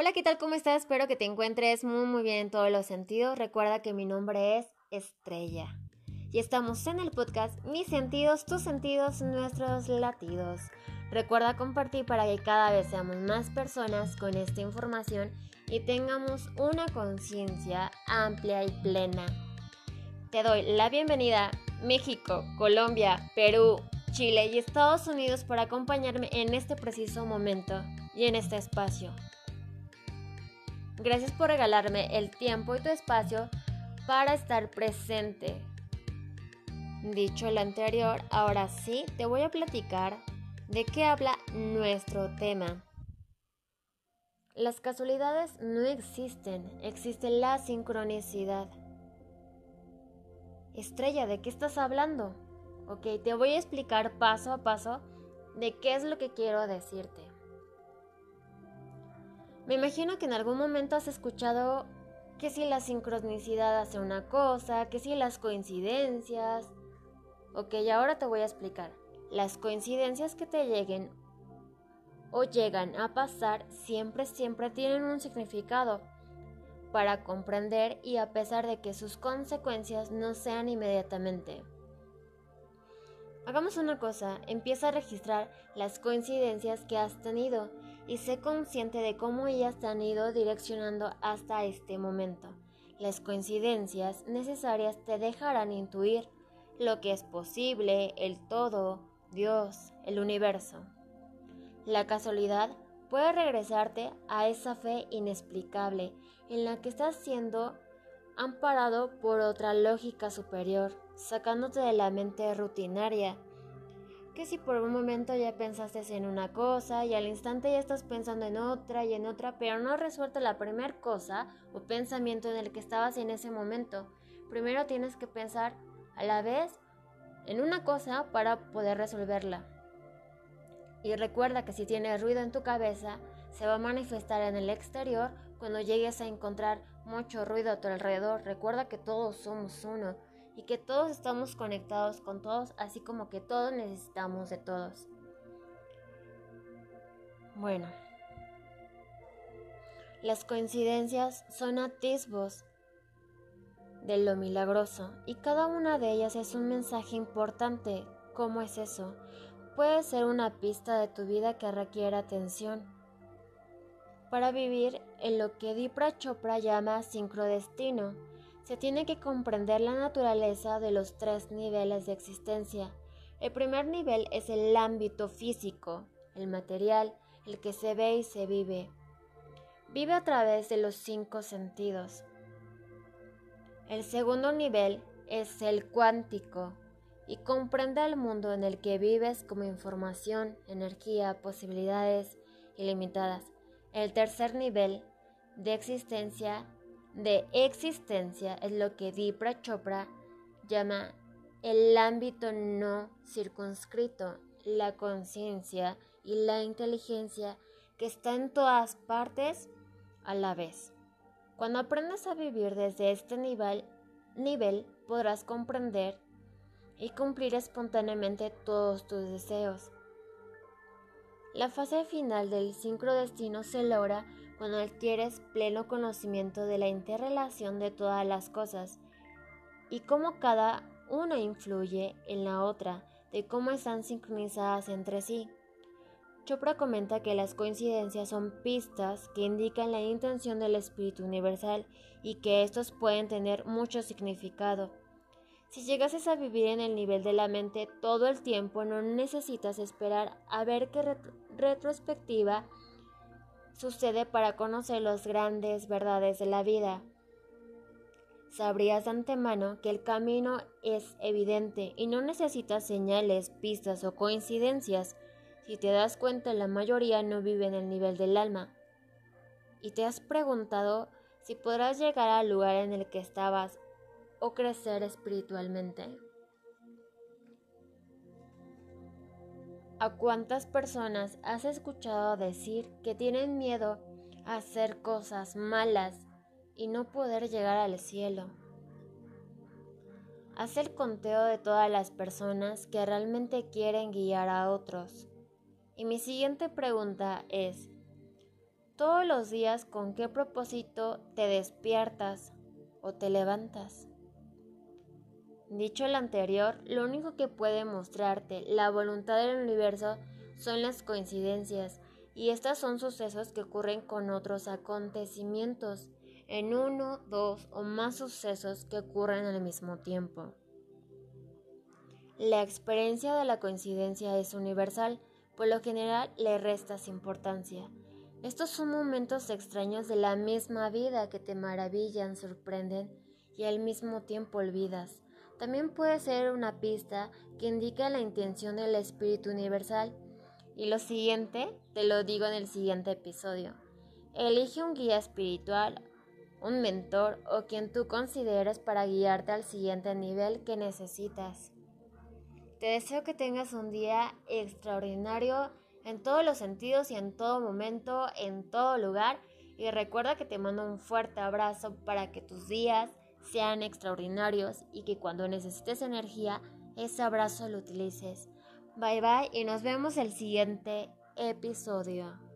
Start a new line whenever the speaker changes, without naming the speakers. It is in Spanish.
Hola, ¿qué tal? ¿Cómo estás? Espero que te encuentres muy muy bien en todos los sentidos. Recuerda que mi nombre es Estrella. Y estamos en el podcast Mis sentidos, tus sentidos, nuestros latidos. Recuerda compartir para que cada vez seamos más personas con esta información y tengamos una conciencia amplia y plena. Te doy la bienvenida México, Colombia, Perú, Chile y Estados Unidos por acompañarme en este preciso momento y en este espacio. Gracias por regalarme el tiempo y tu espacio para estar presente. Dicho lo anterior, ahora sí te voy a platicar de qué habla nuestro tema. Las casualidades no existen, existe la sincronicidad. Estrella, ¿de qué estás hablando? Ok, te voy a explicar paso a paso de qué es lo que quiero decirte. Me imagino que en algún momento has escuchado que si la sincronicidad hace una cosa, que si las coincidencias. Ok, ahora te voy a explicar. Las coincidencias que te lleguen o llegan a pasar siempre, siempre tienen un significado para comprender y a pesar de que sus consecuencias no sean inmediatamente. Hagamos una cosa, empieza a registrar las coincidencias que has tenido y sé consciente de cómo ellas te han ido direccionando hasta este momento. Las coincidencias necesarias te dejarán intuir lo que es posible, el todo, Dios, el universo. La casualidad puede regresarte a esa fe inexplicable en la que estás siendo amparado por otra lógica superior, sacándote de la mente rutinaria. Que si por un momento ya pensaste en una cosa y al instante ya estás pensando en otra y en otra, pero no has resuelto la primera cosa o pensamiento en el que estabas en ese momento. Primero tienes que pensar a la vez en una cosa para poder resolverla. Y recuerda que si tienes ruido en tu cabeza, se va a manifestar en el exterior cuando llegues a encontrar mucho ruido a tu alrededor. Recuerda que todos somos uno y que todos estamos conectados con todos, así como que todos necesitamos de todos. Bueno, las coincidencias son atisbos de lo milagroso y cada una de ellas es un mensaje importante. ¿Cómo es eso? Puede ser una pista de tu vida que requiere atención para vivir en lo que Dipra Chopra llama sincrodestino, se tiene que comprender la naturaleza de los tres niveles de existencia. El primer nivel es el ámbito físico, el material, el que se ve y se vive. Vive a través de los cinco sentidos. El segundo nivel es el cuántico y comprende el mundo en el que vives como información, energía, posibilidades ilimitadas. El tercer nivel de existencia de existencia es lo que Dipra Chopra llama el ámbito no circunscrito, la conciencia y la inteligencia que está en todas partes a la vez. Cuando aprendas a vivir desde este nivel, nivel podrás comprender y cumplir espontáneamente todos tus deseos. La fase final del sincrodestino se logra cuando adquieres pleno conocimiento de la interrelación de todas las cosas y cómo cada una influye en la otra, de cómo están sincronizadas entre sí. Chopra comenta que las coincidencias son pistas que indican la intención del espíritu universal y que estos pueden tener mucho significado. Si llegases a vivir en el nivel de la mente todo el tiempo, no necesitas esperar a ver qué retrospectiva sucede para conocer las grandes verdades de la vida. Sabrías antemano que el camino es evidente y no necesitas señales, pistas o coincidencias. Si te das cuenta, la mayoría no vive en el nivel del alma. Y te has preguntado si podrás llegar al lugar en el que estabas o crecer espiritualmente. ¿A cuántas personas has escuchado decir que tienen miedo a hacer cosas malas y no poder llegar al cielo? Haz el conteo de todas las personas que realmente quieren guiar a otros. Y mi siguiente pregunta es, todos los días con qué propósito te despiertas o te levantas. Dicho lo anterior, lo único que puede mostrarte la voluntad del universo son las coincidencias, y estas son sucesos que ocurren con otros acontecimientos, en uno, dos o más sucesos que ocurren al mismo tiempo. La experiencia de la coincidencia es universal, por lo general le restas importancia. Estos son momentos extraños de la misma vida que te maravillan, sorprenden y al mismo tiempo olvidas. También puede ser una pista que indica la intención del Espíritu Universal. Y lo siguiente, te lo digo en el siguiente episodio. Elige un guía espiritual, un mentor o quien tú consideres para guiarte al siguiente nivel que necesitas. Te deseo que tengas un día extraordinario en todos los sentidos y en todo momento, en todo lugar. Y recuerda que te mando un fuerte abrazo para que tus días sean extraordinarios y que cuando necesites energía, ese abrazo lo utilices. Bye bye y nos vemos el siguiente episodio.